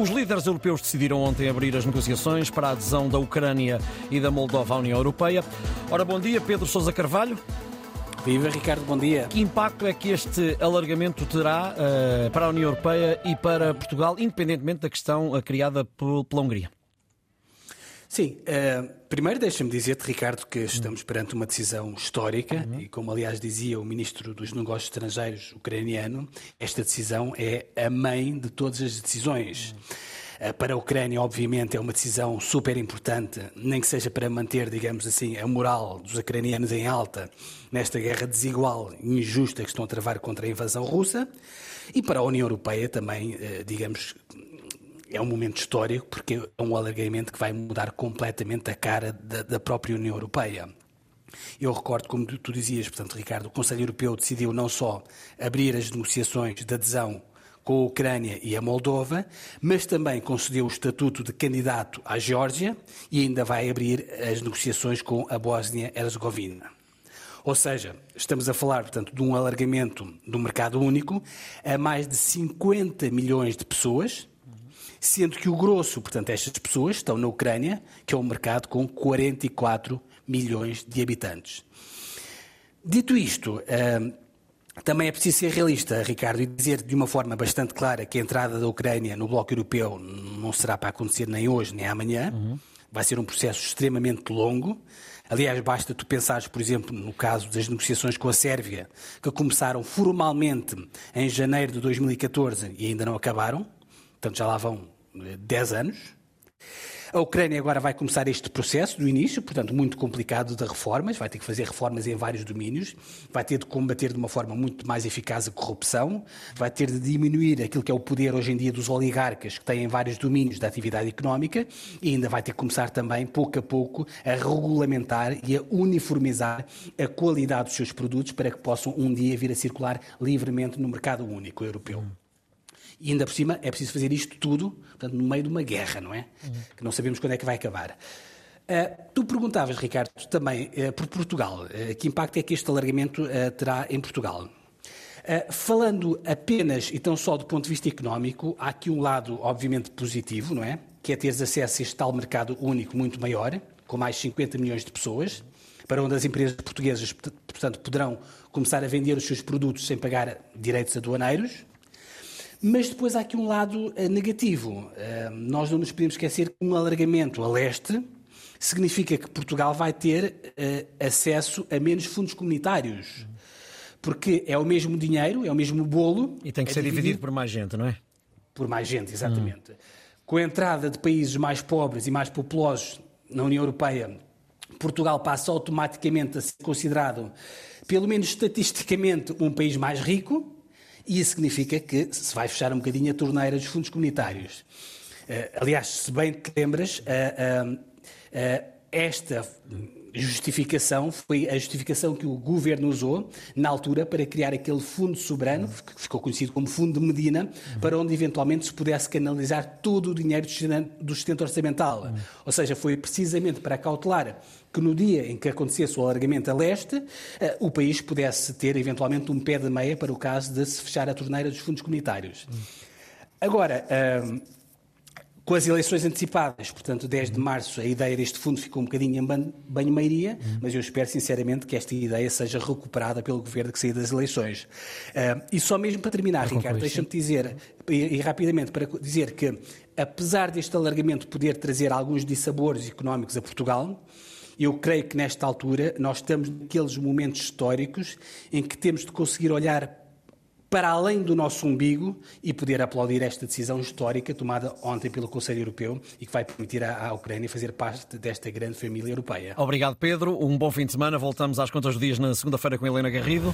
Os líderes europeus decidiram ontem abrir as negociações para a adesão da Ucrânia e da Moldova à União Europeia. Ora, bom dia, Pedro Sousa Carvalho. Viva, Ricardo, bom dia. Que impacto é que este alargamento terá uh, para a União Europeia e para Portugal, independentemente da questão uh, criada pela Hungria? Sim, uh, primeiro deixa-me dizer-te, Ricardo, que estamos perante uma decisão histórica uhum. e, como aliás dizia o Ministro dos Negócios Estrangeiros ucraniano, esta decisão é a mãe de todas as decisões. Uhum. Para a Ucrânia, obviamente, é uma decisão super importante, nem que seja para manter, digamos assim, a moral dos ucranianos em alta nesta guerra desigual e injusta que estão a travar contra a invasão russa. E para a União Europeia também, eh, digamos, é um momento histórico porque é um alargamento que vai mudar completamente a cara da, da própria União Europeia. Eu recordo, como tu dizias, portanto, Ricardo, o Conselho Europeu decidiu não só abrir as negociações de adesão com a Ucrânia e a Moldova, mas também concedeu o estatuto de candidato à Geórgia e ainda vai abrir as negociações com a Bósnia-Herzegovina. Ou seja, estamos a falar, portanto, de um alargamento do mercado único a mais de 50 milhões de pessoas, sendo que o grosso, portanto, estas pessoas estão na Ucrânia, que é um mercado com 44 milhões de habitantes. Dito isto, hum, também é preciso ser realista, Ricardo, e dizer de uma forma bastante clara que a entrada da Ucrânia no Bloco Europeu não será para acontecer nem hoje nem amanhã. Uhum. Vai ser um processo extremamente longo. Aliás, basta tu pensares, por exemplo, no caso das negociações com a Sérvia, que começaram formalmente em janeiro de 2014 e ainda não acabaram portanto já lá vão 10 eh, anos. A Ucrânia agora vai começar este processo do início, portanto, muito complicado de reformas, vai ter que fazer reformas em vários domínios, vai ter de combater de uma forma muito mais eficaz a corrupção, vai ter de diminuir aquilo que é o poder hoje em dia dos oligarcas que têm vários domínios da atividade económica e ainda vai ter que começar também, pouco a pouco, a regulamentar e a uniformizar a qualidade dos seus produtos para que possam um dia vir a circular livremente no mercado único europeu. E ainda por cima é preciso fazer isto tudo, portanto, no meio de uma guerra, não é? Uhum. Que não sabemos quando é que vai acabar. Uh, tu perguntavas, Ricardo, também uh, por Portugal, uh, que impacto é que este alargamento terá em Portugal? falando apenas e tão só do ponto de vista económico, há aqui um lado, obviamente, positivo, não é? Que é teres acesso a este tal mercado único muito maior, com mais 50 milhões de pessoas, para onde as empresas portuguesas, portanto, poderão começar a vender os seus produtos sem pagar direitos aduaneiros. Mas depois há aqui um lado uh, negativo. Uh, nós não nos podemos esquecer que um alargamento a leste significa que Portugal vai ter uh, acesso a menos fundos comunitários. Porque é o mesmo dinheiro, é o mesmo bolo. E tem que é ser dividido, dividido por mais gente, não é? Por mais gente, exatamente. Hum. Com a entrada de países mais pobres e mais populosos na União Europeia, Portugal passa automaticamente a ser considerado, pelo menos estatisticamente, um país mais rico. Isso significa que se vai fechar um bocadinho a torneira dos fundos comunitários. Uh, aliás, se bem te lembras, uh, uh, esta justificação foi a justificação que o governo usou na altura para criar aquele fundo soberano, que ficou conhecido como Fundo de Medina, para onde eventualmente se pudesse canalizar todo o dinheiro do sustento orçamental. Ou seja, foi precisamente para cautelar que no dia em que acontecesse o alargamento a leste, eh, o país pudesse ter eventualmente um pé de meia para o caso de se fechar a torneira dos fundos comunitários. Agora, ehm, com as eleições antecipadas, portanto, 10 de março, a ideia deste fundo ficou um bocadinho em banho-maria, mas eu espero sinceramente que esta ideia seja recuperada pelo governo que sair das eleições. Uh, e só mesmo para terminar, Ricardo, deixa-me dizer, e, e, rapidamente, para dizer que, apesar deste alargamento poder trazer alguns dissabores económicos a Portugal, eu creio que nesta altura nós estamos naqueles momentos históricos em que temos de conseguir olhar para além do nosso umbigo e poder aplaudir esta decisão histórica tomada ontem pelo Conselho Europeu e que vai permitir à, à Ucrânia fazer parte desta grande família europeia. Obrigado, Pedro. Um bom fim de semana. Voltamos às contas do dias na segunda-feira com Helena Garrido.